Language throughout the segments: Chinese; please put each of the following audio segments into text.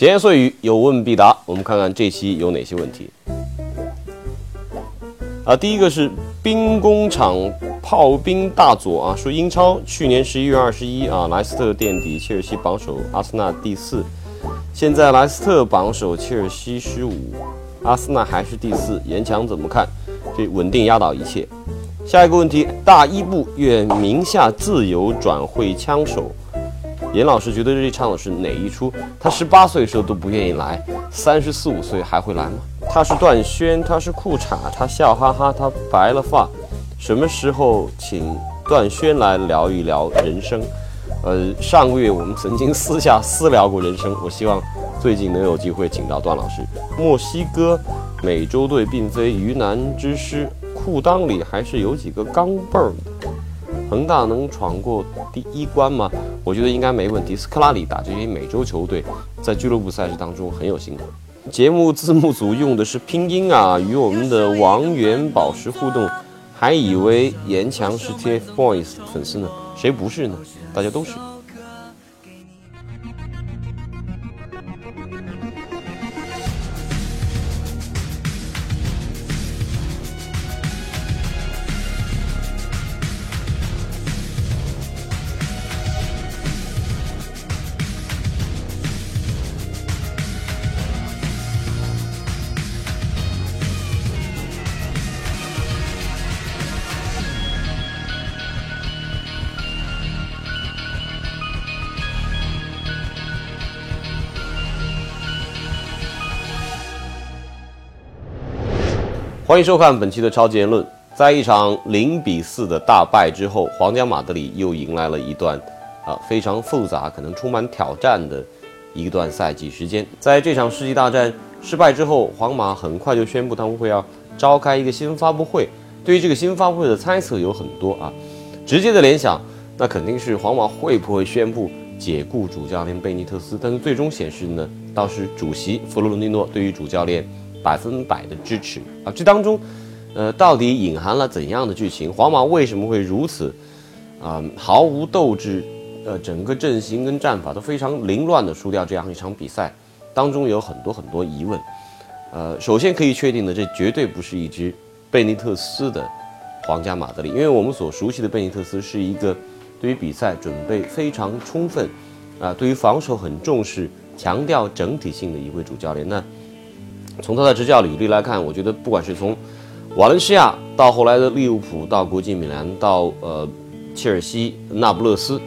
闲言碎语，有问必答。我们看看这期有哪些问题。啊，第一个是兵工厂炮兵大佐啊，说英超去年十一月二十一啊，莱斯特垫底，切尔西榜首，阿森纳第四。现在莱斯特榜首，切尔西十五，阿森纳还是第四。严强怎么看？这稳定压倒一切。下一个问题，大伊布愿名下自由转会枪手。严老师觉得这唱的是哪一出？他十八岁的时候都不愿意来，三十四五岁还会来吗？他是段轩，他是裤衩，他笑哈哈，他白了发。什么时候请段轩来聊一聊人生？呃，上个月我们曾经私下私聊过人生，我希望最近能有机会请到段老师。墨西哥美洲队并非鱼腩之师，裤裆里还是有几个钢镚儿。恒大能闯过第一关吗？我觉得应该没问题。斯科拉里打这些美洲球队，在俱乐部赛事当中很有心得。节目字幕组用的是拼音啊，与我们的王源宝石互动，还以为严强是 TFBOYS 粉丝呢，谁不是呢？大家都是。欢迎收看本期的超级言论。在一场零比四的大败之后，皇家马德里又迎来了一段啊非常复杂、可能充满挑战的一段赛季时间。在这场世纪大战失败之后，皇马很快就宣布他们会要召开一个新闻发布会。对于这个新闻发布会的猜测有很多啊，直接的联想那肯定是皇马会不会宣布解雇主教练贝尼特斯？但是最终显示呢，倒是主席弗洛伦蒂诺对于主教练。百分百的支持啊！这当中，呃，到底隐含了怎样的剧情？皇马为什么会如此啊毫无斗志？呃，整个阵型跟战法都非常凌乱的输掉这样一场比赛，当中有很多很多疑问。呃，首先可以确定的，这绝对不是一支贝尼特斯的皇家马德里，因为我们所熟悉的贝尼特斯是一个对于比赛准备非常充分啊，对于防守很重视，强调整体性的一位主教练。那从他的执教履历来看，我觉得不管是从瓦伦西亚到后来的利物浦，到国际米兰，到呃切尔西、那不勒斯，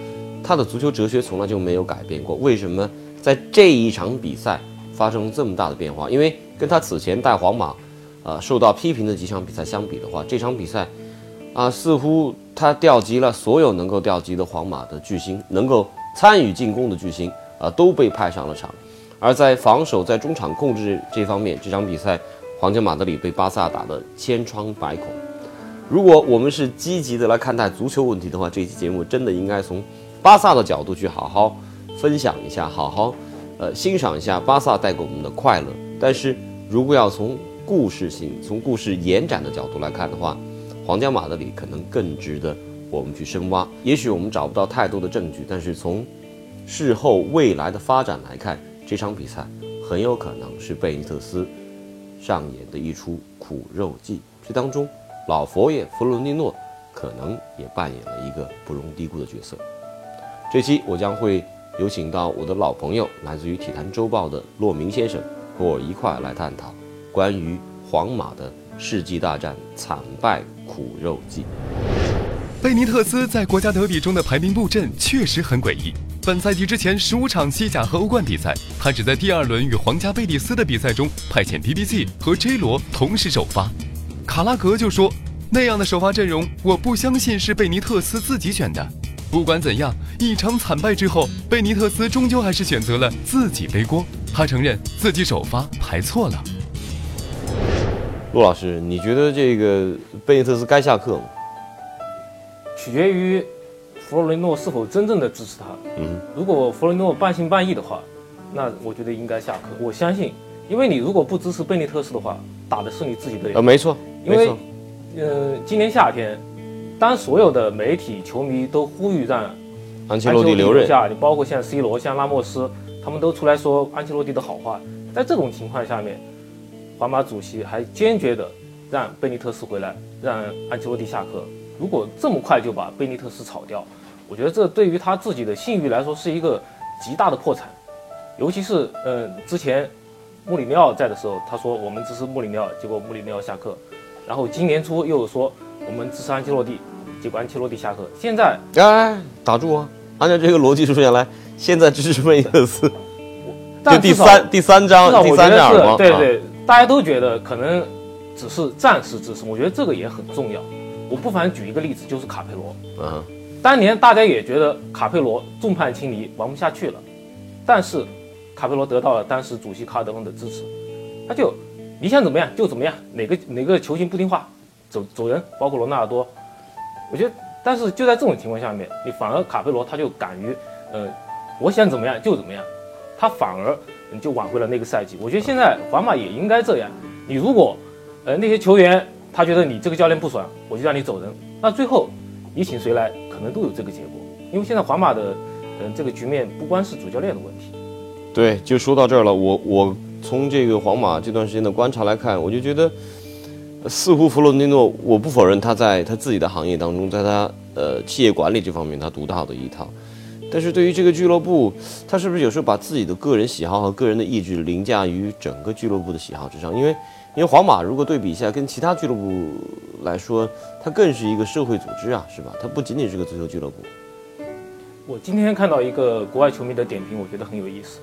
他的足球哲学从来就没有改变过。为什么在这一场比赛发生这么大的变化？因为跟他此前带皇马，呃受到批评的几场比赛相比的话，这场比赛啊似乎他调集了所有能够调集的皇马的巨星，能够参与进攻的巨星啊都被派上了场。而在防守、在中场控制这方面，这场比赛，皇家马德里被巴萨打得千疮百孔。如果我们是积极的来看待足球问题的话，这期节目真的应该从巴萨的角度去好好分享一下，好好呃欣赏一下巴萨带给我们的快乐。但是如果要从故事性、从故事延展的角度来看的话，皇家马德里可能更值得我们去深挖。也许我们找不到太多的证据，但是从事后未来的发展来看。这场比赛很有可能是贝尼特斯上演的一出苦肉计，这当中老佛爷弗伦蒂诺可能也扮演了一个不容低估的角色。这期我将会有请到我的老朋友，来自于体坛周报的骆明先生，和我一块来探讨关于皇马的世纪大战惨败苦肉计。贝尼特斯在国家德比中的排兵布阵确实很诡异。本赛季之前十五场西甲和欧冠比赛，他只在第二轮与皇家贝蒂斯的比赛中派遣 BBC 和 J 罗同时首发。卡拉格就说：“那样的首发阵容，我不相信是贝尼特斯自己选的。”不管怎样，一场惨败之后，贝尼特斯终究还是选择了自己背锅。他承认自己首发排错了。陆老师，你觉得这个贝尼特斯该下课吗？取决于。弗洛伦诺是否真正的支持他？嗯，如果弗洛伦诺半信半疑的话，那我觉得应该下课。我相信，因为你如果不支持贝内特斯的话，打的是你自己的脸。呃，没错，因为，呃，今年夏天，当所有的媒体、球迷都呼吁让安切洛蒂留任下，你包括像 C 罗、像拉莫斯他们都出来说安切洛蒂的好话。在这种情况下面，皇马主席还坚决的让贝尼特斯回来，让安切洛蒂下课。如果这么快就把贝尼特斯炒掉，我觉得这对于他自己的信誉来说是一个极大的破产。尤其是呃之前穆里尼奥在的时候，他说我们支持穆里尼奥，结果穆里尼奥下课。然后今年初又说我们支持安切洛蒂，结果安切洛蒂下课。现在哎，打住啊！按照这个逻辑说下来，现在支持贝尼特斯，就第三第三章第三章耳光，对对，大家都觉得可能只是暂时支持，我觉得这个也很重要。我不妨举一个例子，就是卡佩罗。嗯，当年大家也觉得卡佩罗众叛亲离，玩不下去了，但是卡佩罗得到了当时主席卡尔德隆的支持，他就你想怎么样就怎么样，哪个哪个球星不听话，走走人，包括罗纳尔多。我觉得，但是就在这种情况下面，你反而卡佩罗他就敢于，呃，我想怎么样就怎么样，他反而就挽回了那个赛季。我觉得现在皇马也应该这样，你如果，呃，那些球员。他觉得你这个教练不爽，我就让你走人。那最后你请谁来，可能都有这个结果。因为现在皇马的，嗯，这个局面不光是主教练的问题。对，就说到这儿了。我我从这个皇马这段时间的观察来看，我就觉得，似乎弗洛伦蒂诺，我不否认他在他自己的行业当中，在他呃企业管理这方面他独到的一套。但是对于这个俱乐部，他是不是有时候把自己的个人喜好和个人的意志凌驾于整个俱乐部的喜好之上？因为因为皇马如果对比一下，跟其他俱乐部来说，它更是一个社会组织啊，是吧？它不仅仅是个足球俱乐部。我今天看到一个国外球迷的点评，我觉得很有意思。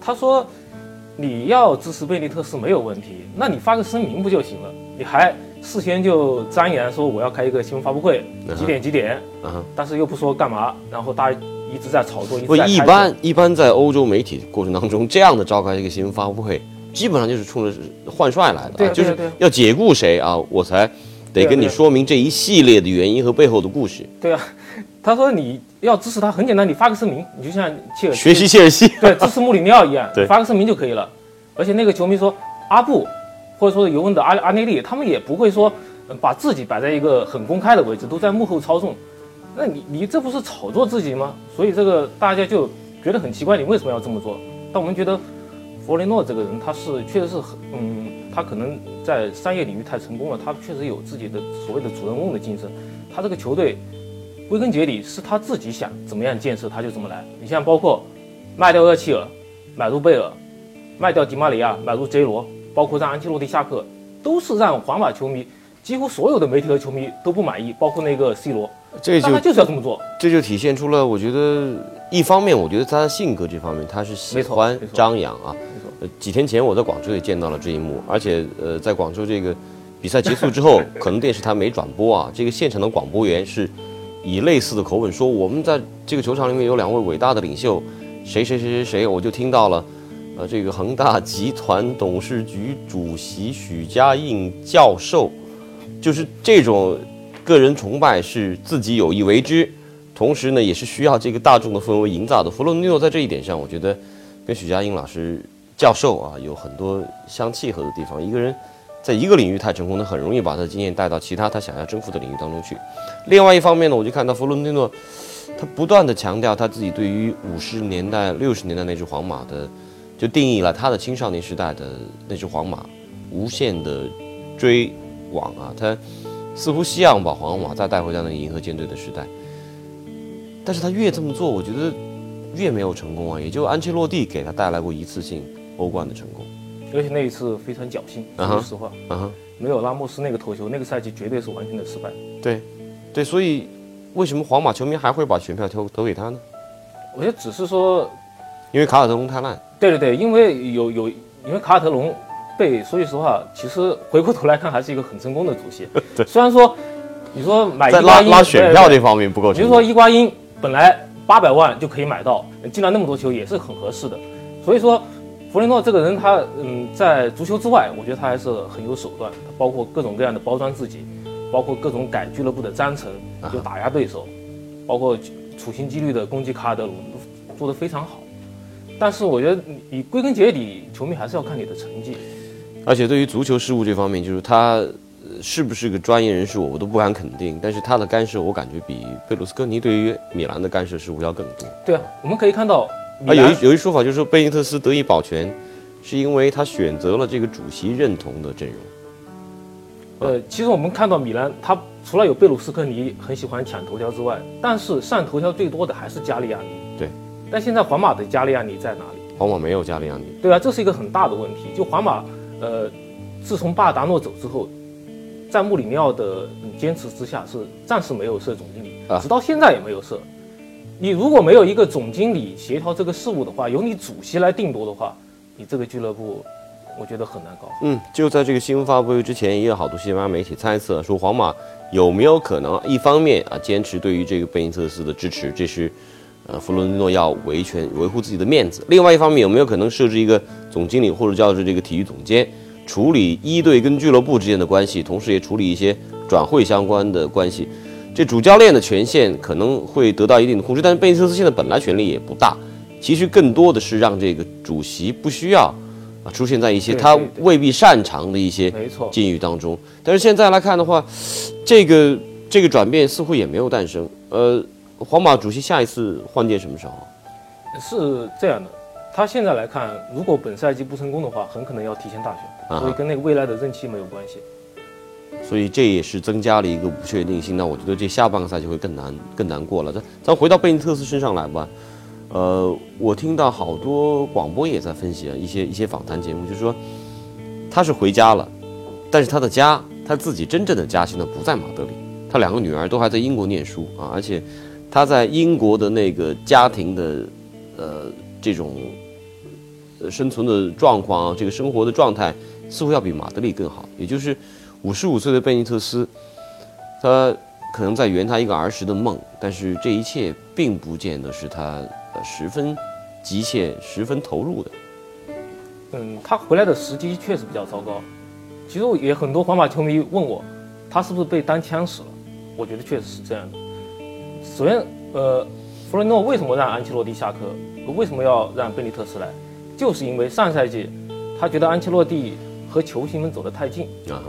他说：“你要支持贝利特斯没有问题，那你发个声明不就行了？你还事先就张扬说我要开一个新闻发布会，几点几点，但是又不说干嘛，然后大家一直在炒作，一不一般一般在欧洲媒体过程当中，这样的召开一个新闻发布会。”基本上就是冲着换帅来的，就是要解雇谁啊，我才得跟你说明这一系列的原因和背后的故事。对啊，他说你要支持他，很简单，你发个声明，你就像切尔西学习切尔西，对，支持穆里尼奥一样，发个声明就可以了。而且那个球迷说阿布，或者说尤文的阿阿内利，他们也不会说把自己摆在一个很公开的位置，都在幕后操纵。那你你这不是炒作自己吗？所以这个大家就觉得很奇怪，你为什么要这么做？但我们觉得。弗雷诺这个人，他是确实是很，嗯，他可能在商业领域太成功了，他确实有自己的所谓的主人翁的精神。他这个球队，归根结底是他自己想怎么样建设，他就怎么来。你像包括卖掉厄齐尔，买入贝尔，卖掉迪马里亚，买入 J 罗，包括让安切洛蒂下课，都是让皇马球迷几乎所有的媒体和球迷都不满意，包括那个 C 罗。这就他就是要这么做，这就体现出了，我觉得一方面，我觉得他的性格这方面，他是喜欢张扬啊。几天前我在广州也见到了这一幕，而且呃，在广州这个比赛结束之后，可能电视台没转播啊，这个现场的广播员是以类似的口吻说：“我们在这个球场里面有两位伟大的领袖，谁谁谁谁谁。”我就听到了，呃，这个恒大集团董事局主席许家印教授，就是这种个人崇拜是自己有意为之，同时呢，也是需要这个大众的氛围营造的。弗洛尼诺在这一点上，我觉得跟许家印老师。教授啊，有很多相契合的地方。一个人在一个领域太成功，他很容易把他的经验带到其他他想要征服的领域当中去。另外一方面呢，我就看到弗洛伦蒂诺，他不断的强调他自己对于五十年代、六十年代那只皇马的，就定义了他的青少年时代的那只皇马，无限的追往啊，他似乎希望把皇马再带回到那个银河舰队的时代。但是他越这么做，我觉得越没有成功啊。也就安切洛蒂给他带来过一次性。欧冠的成功，而且那一次非常侥幸。说实话，没有拉莫斯那个头球，那个赛季绝对是完全的失败。对，对，所以为什么皇马球迷还会把选票投投给他呢？我觉得只是说，因为卡尔特隆太烂。对对对，因为有有，因为卡尔特隆被说句实话，其实回过头来看还是一个很成功的主席。对，虽然说你说买在拉拉选票这方面不够，比如说伊瓜因本来八百万就可以买到，进了那么多球也是很合适的，所以说。弗雷诺这个人，他嗯，在足球之外，我觉得他还是很有手段。包括各种各样的包装自己，包括各种改俱乐部的章程，就打压对手，包括处心积虑的攻击卡尔德鲁，做得非常好。但是我觉得，你归根结底，球迷还是要看你的成绩。而且对于足球事务这方面，就是他是不是个专业人士，我我都不敢肯定。但是他的干涉，我感觉比贝鲁斯科尼对于米兰的干涉似乎要更多。对啊，我们可以看到。啊，有一有一说法就是说贝尼特斯得以保全，是因为他选择了这个主席认同的阵容。呃，其实我们看到米兰，他除了有贝鲁斯科尼很喜欢抢头条之外，但是上头条最多的还是加利亚尼。对。但现在皇马的加利亚尼在哪里？皇马没有加利亚尼。对啊，这是一个很大的问题。就皇马，呃，自从巴尔达诺走之后，在穆里尼奥的坚持之下，是暂时没有设总经理，直到现在也没有设。你如果没有一个总经理协调这个事务的话，由你主席来定夺的话，你这个俱乐部，我觉得很难搞。嗯，就在这个新闻发布会之前，也有好多西班牙媒体猜测说，皇马有没有可能一方面啊坚持对于这个贝尼特斯的支持，这是呃弗洛伦诺要维权维护自己的面子；另外一方面，有没有可能设置一个总经理或者叫做这个体育总监，处理一队跟俱乐部之间的关系，同时也处理一些转会相关的关系。这主教练的权限可能会得到一定的控制，但是贝尼特斯现在本来权力也不大，其实更多的是让这个主席不需要啊出现在一些他未必擅长的一些境遇当中。但是现在来看的话，这个这个转变似乎也没有诞生。呃，皇马主席下一次换届什么时候？是这样的，他现在来看，如果本赛季不成功的话，很可能要提前大选，所以跟那个未来的任期没有关系。所以这也是增加了一个不确定性。那我觉得这下半个赛季会更难、更难过了。咱咱回到贝尼特斯身上来吧。呃，我听到好多广播也在分析啊，一些一些访谈节目，就是说他是回家了，但是他的家，他自己真正的家现在不在马德里，他两个女儿都还在英国念书啊，而且他在英国的那个家庭的呃这种生存的状况，这个生活的状态似乎要比马德里更好，也就是。五十五岁的贝尼特斯，他可能在圆他一个儿时的梦，但是这一切并不见得是他十分急切、十分投入的。嗯，他回来的时机确实比较糟糕。其实也很多皇马球迷问我，他是不是被当枪使了？我觉得确实是这样的。首先，呃，弗伦诺为什么让安切洛蒂下课？为什么要让贝尼特斯来？就是因为上赛季他觉得安切洛蒂和球星们走得太近啊。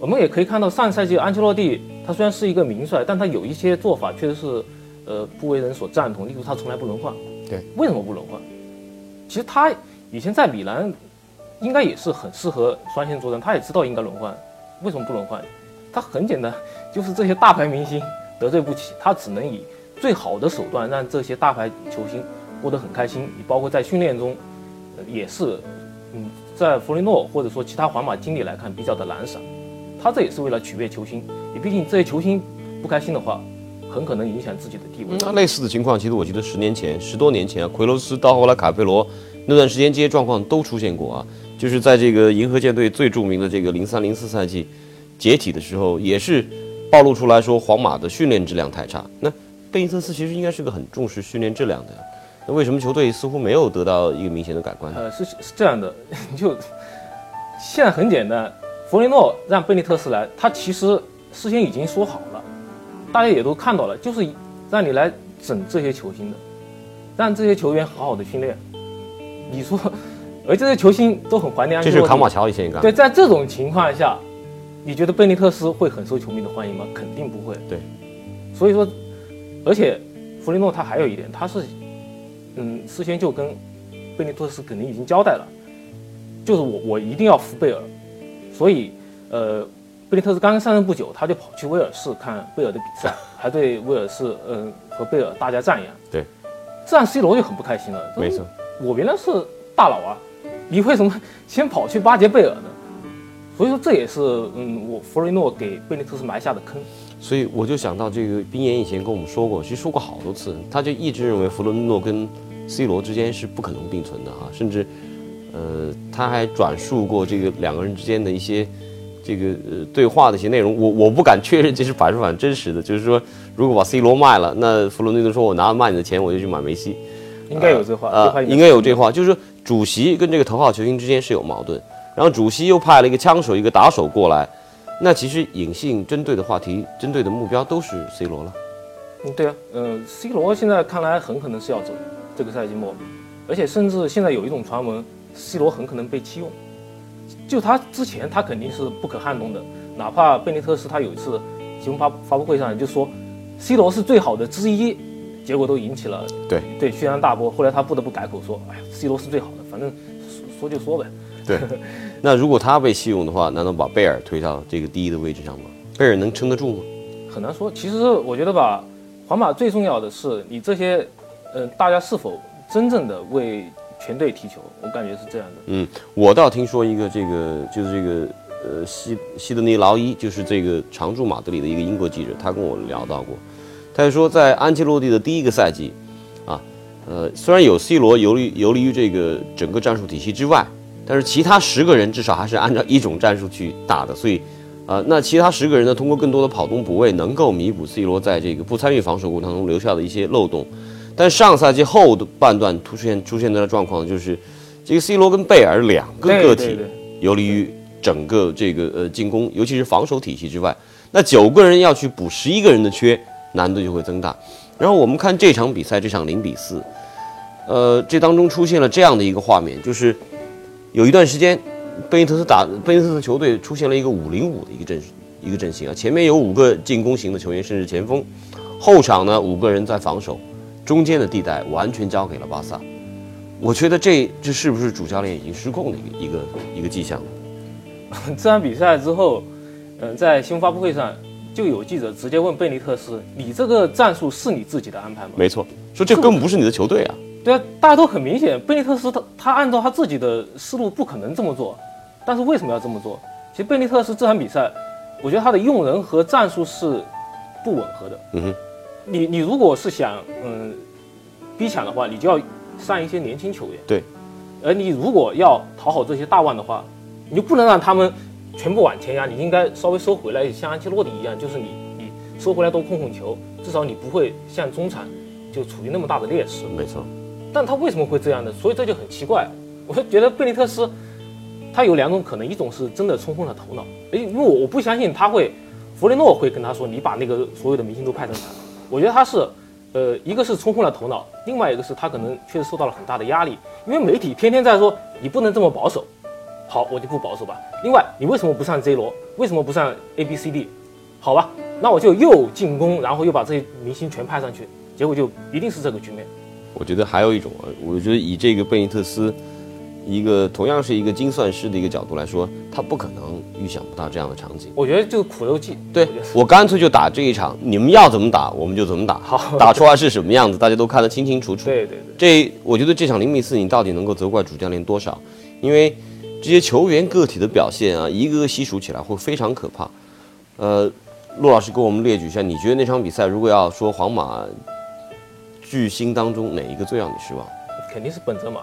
我们也可以看到，上赛季安切洛蒂他虽然是一个名帅，但他有一些做法确实是，呃，不为人所赞同。例如，他从来不轮换。对，为什么不轮换？其实他以前在米兰，应该也是很适合双线作战。他也知道应该轮换，为什么不轮换？他很简单，就是这些大牌明星得罪不起，他只能以最好的手段让这些大牌球星过得很开心。你包括在训练中，也是，嗯，在弗雷诺或者说其他皇马经理来看比较的懒散。他这也是为了取悦球星，你毕竟这些球星不开心的话，很可能影响自己的地位。那类似的情况，其实我记得十年前、十多年前啊，奎罗斯到后来卡佩罗那段时间，这些状况都出现过啊。就是在这个银河舰队最著名的这个零三零四赛季解体的时候，也是暴露出来说皇马的训练质量太差。那贝尼特斯其实应该是个很重视训练质量的，那为什么球队似乎没有得到一个明显的改观？呃，是是这样的，就现在很简单。弗雷诺让贝利特斯来，他其实事先已经说好了，大家也都看到了，就是让你来整这些球星的，让这些球员好好的训练。你说，而这些球星都很怀念安切洛蒂。这是卡马乔以前干。对，在这种情况下，你觉得贝利特斯会很受球迷的欢迎吗？肯定不会。对。所以说，而且弗雷诺他还有一点，他是，嗯，事先就跟贝尼特斯肯定已经交代了，就是我我一定要扶贝尔。所以，呃，贝尼特斯刚刚上任不久，他就跑去威尔士看贝尔的比赛，还对威尔士，嗯，和贝尔大加赞扬。对，这让 C 罗就很不开心了。没错，我原来是大佬啊，你为什么先跑去巴结贝尔呢？所以说这也是，嗯，我弗雷诺给贝尼特斯埋下的坑。所以我就想到这个，冰岩以前跟我们说过，其实说过好多次，他就一直认为弗洛诺跟 C 罗之间是不可能并存的啊，甚至。呃，他还转述过这个两个人之间的一些这个呃对话的一些内容，我我不敢确认这是百分百真实的。就是说，如果把 C 罗卖了，那弗洛内德说：“我拿了卖你的钱，我就去买梅西。”应该有这话，呃，应该有这话。就是说，主席跟这个头号球星之间是有矛盾，然后主席又派了一个枪手、一个打手过来，那其实隐性针对的话题、针对的目标都是 C 罗了。嗯，对啊，嗯，C 罗现在看来很可能是要走这个赛季末，而且甚至现在有一种传闻。C 罗很可能被弃用，就他之前他肯定是不可撼动的，哪怕贝尼特斯他有一次新闻发发布会上就说，C 罗是最好的之一，结果都引起了对对轩然大波。后来他不得不改口说：“哎呀，C 罗是最好的，反正说说就说呗。”对，那如果他被弃用的话，难道把贝尔推到这个第一的位置上吗？贝尔能撑得住吗？很难说。其实我觉得吧，皇马最重要的是你这些，嗯、大家是否真正的为全队踢球？我感觉是这样的。嗯，我倒听说一个这个就是这个呃西西德尼劳伊，就是这个常驻马德里的一个英国记者，他跟我聊到过，他就说在安切洛蒂的第一个赛季，啊，呃，虽然有 C 罗游离游离于这个整个战术体系之外，但是其他十个人至少还是按照一种战术去打的，所以。啊，那其他十个人呢？通过更多的跑动补位，能够弥补 C 罗在这个不参与防守过程当中留下的一些漏洞。但上赛季后的半段出现出现的状况就是，这个 C 罗跟贝尔两个个体游离于整个这个呃进攻，尤其是防守体系之外。那九个人要去补十一个人的缺，难度就会增大。然后我们看这场比赛，这场零比四，呃，这当中出现了这样的一个画面，就是有一段时间，贝尼特斯打贝尼特斯球队出现了一个五零五的一个阵一个阵型啊，前面有五个进攻型的球员，甚至前锋，后场呢五个人在防守，中间的地带完全交给了巴萨。我觉得这这是不是主教练已经失控的一个一个一个迹象呢？这场比赛之后，嗯、在新闻发布会上就有记者直接问贝尼特斯：“你这个战术是你自己的安排吗没错，说这根本不是你的球队啊。？”对啊，大家都很明显，贝尼特斯他他按照他自己的思路不可能这么做，但是为什么要这么做？其实贝尼特斯这场比赛，我觉得他的用人和战术是不吻合的。嗯哼，你你如果是想嗯逼抢的话，你就要上一些年轻球员。对，而你如果要讨好这些大腕的话，你就不能让他们全部往前压，你应该稍微收回来，像安切洛蒂一样，就是你你收回来多控控球，至少你不会像中场就处于那么大的劣势。没错，但他为什么会这样呢？所以这就很奇怪。我就觉得贝尼特斯他有两种可能，一种是真的冲昏了头脑，诶，因为我我不相信他会，弗雷诺会跟他说你把那个所有的明星都派上场。我觉得他是，呃，一个是冲昏了头脑，另外一个是他可能确实受到了很大的压力，因为媒体天天在说你不能这么保守，好，我就不保守吧。另外，你为什么不上 C 罗？为什么不上 A B C D？好吧，那我就又进攻，然后又把这些明星全派上去，结果就一定是这个局面。我觉得还有一种啊，我觉得以这个贝尼特斯，一个同样是一个精算师的一个角度来说，他不可能预想不到这样的场景。我觉得就是苦肉计。对我干脆就打这一场，你们要怎么打我们就怎么打，好打出来是什么样子，大家都看得清清楚楚。对对对。这我觉得这场零比四，你到底能够责怪主教练多少？因为这些球员个体的表现啊，一个个细数起来会非常可怕。呃，陆老师给我们列举一下，你觉得那场比赛如果要说皇马巨星当中哪一个最让你失望？肯定是本泽马。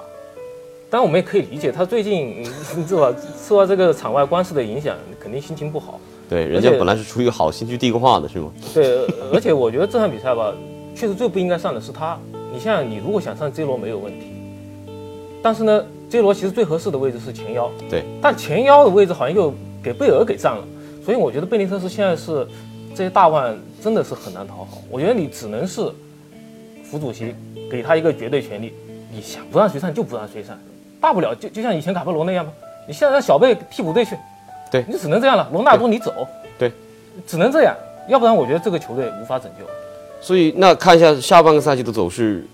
当然，我们也可以理解，他最近嗯是吧，受到这个场外官司的影响，肯定心情不好。对，人家本来是出于好心去递个话的，是吗？对，呃而且我觉得这场比赛吧，确实最不应该上的是他。你像你如果想上 C 罗没有问题，但是呢，C 罗其实最合适的位置是前腰，对，但前腰的位置好像又给贝尔给占了，所以我觉得贝尼特斯现在是这些大腕真的是很难讨好。我觉得你只能是副主席给他一个绝对权利，你想不让谁上就不让谁上，大不了就就像以前卡佩罗那样嘛，你现在让小贝替补队去，对你只能这样了。罗纳多你走，对，只能这样，要不然我觉得这个球队无法拯救。所以那看一下下半个赛季的走势，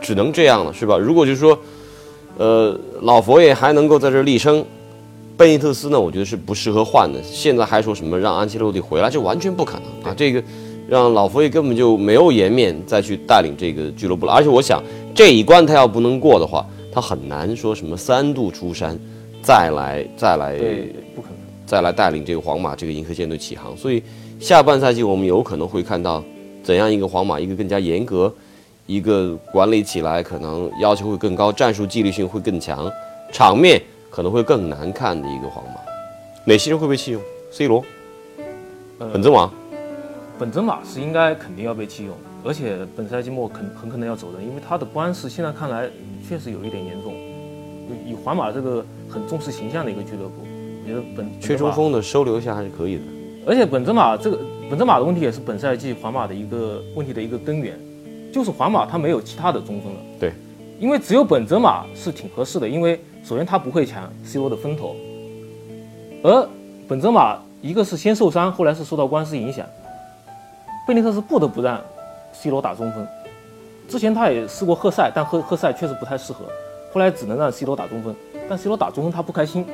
只能这样了，是吧？如果就是说，呃，老佛爷还能够在这儿立生，贝尼特斯呢，我觉得是不适合换的。现在还说什么让安切洛蒂回来，这完全不可能啊！这个让老佛爷根本就没有颜面再去带领这个俱乐部了。而且我想这一关他要不能过的话，他很难说什么三度出山，再来再来对，不可能。再来带领这个皇马这个银河舰队起航。所以下半赛季我们有可能会看到怎样一个皇马，一个更加严格，一个管理起来可能要求会更高，战术纪律性会更强，场面可能会更难看的一个皇马。哪些人会被弃用？C 罗、呃本泽马，本泽马是应该肯定要被弃用，而且本赛季末肯很可能要走人，因为他的官司现在看来嗯确实有一点严重。以皇马这个很重视形象的一个俱乐部，我觉得本缺中，锋的收留一下还是可以的。而且本泽马这个本泽马的问题也是本赛季皇马的一个问题的一个根源，就是皇马他没有其他的中锋了。对，因为只有本泽马是挺合适的，因为首先他不会抢 C 罗的风头，而本泽马一个是先受伤，后来是受到官司影响，贝尼特斯不得不让 C 罗打中锋，之前他也试过赫塞，但赫赫塞确实不太适合，后来只能让 C 罗打中锋，但 C 罗打中锋他不开心，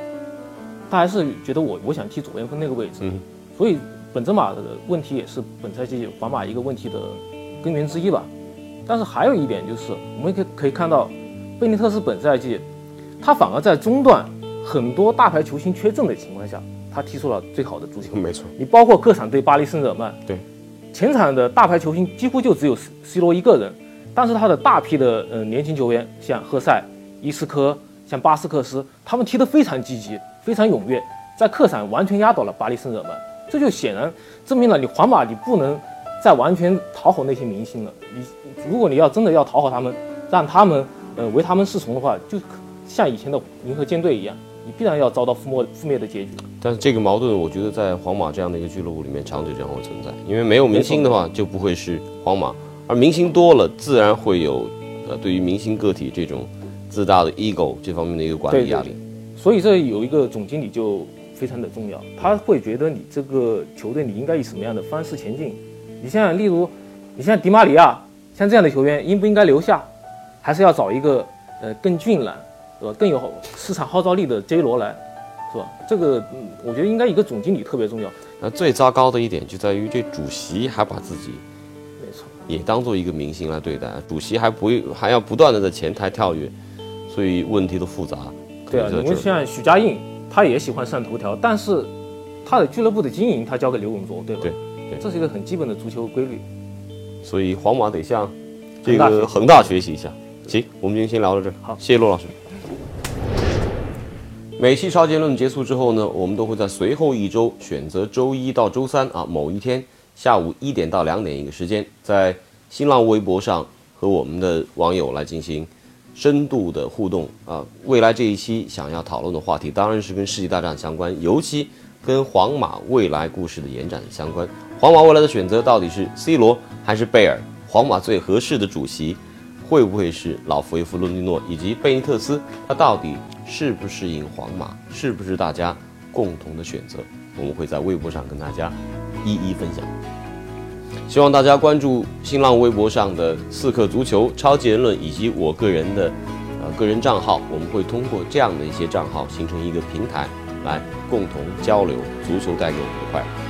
他还是觉得我我想踢左边锋那个位置，嗯所以本泽马的问题也是本赛季皇马一个问题的根源之一吧。但是还有一点就是，我们可以可以看到，贝尼特斯本赛季，他反而在中段很多大牌球星缺阵的情况下，他踢出了最好的足球。没错，你包括客场对巴黎圣日耳曼，对，前场的大牌球星几乎就只有 C 罗一个人，但是他的大批的呃年轻球员，像赫塞、伊斯科、像巴斯克斯，他们踢得非常积极，非常踊跃，在客场完全压倒了巴黎圣日耳曼。这就显然证明了你皇马你不能再完全讨好那些明星了。你如果你要真的要讨好他们，让他们呃为他们侍从的话，就像以前的银河舰队一样，你必然要遭到覆没覆灭的结局。但是这个矛盾，我觉得在皇马这样的一个俱乐部里面，长久将会存在。因为没有明星的话，就不会是皇马；而明星多了，自然会有呃对于明星个体这种自大的 ego 这方面的一个管理压力。所以这有一个总经理就非常的重要，他会觉得你这个球队你应该以什么样的方式前进。你像例如，你像迪马里亚，像这样的球员应不应该留下，还是要找一个呃更俊朗，更有市场号召力的 J 罗来，是吧？这个嗯，我觉得应该一个总经理特别重要。那最糟糕的一点就在于这主席还把自己没错，也当做一个明星来对待，主席还不还要不断的在前台跳跃，所以问题都复杂。对啊，可能在这儿因为像许家印，他也喜欢上头条，但是他的俱乐部的经营他交给刘永灼，对吧？对对这是一个很基本的足球规律。所以皇马得向这个恒大学习一下。行，我们今天先聊到这儿。好谢谢骆老师。每期超结论结束之后呢，我们都会在随后一周选择周一到周三啊某一天下午一点到两点一个时间，在新浪微博上和我们的网友来进行深度的互动啊。未来这一期想要讨论的话题当然是跟世纪大战相关，尤其跟皇马未来故事的延展相关。皇马未来的选择到底是 C 罗还是贝尔？皇马最合适的主席会不会是老弗雷夫·伦蒂诺以及贝尼特斯？他到底适不适应皇马？是不是大家共同的选择？我们会在微博上跟大家一一分享。希望大家关注新浪微博上的“刺客足球”、“超级言论”以及我个人的呃个人账号，我们会通过这样的一些账号形成一个平台，来共同交流足球带给我们的快乐。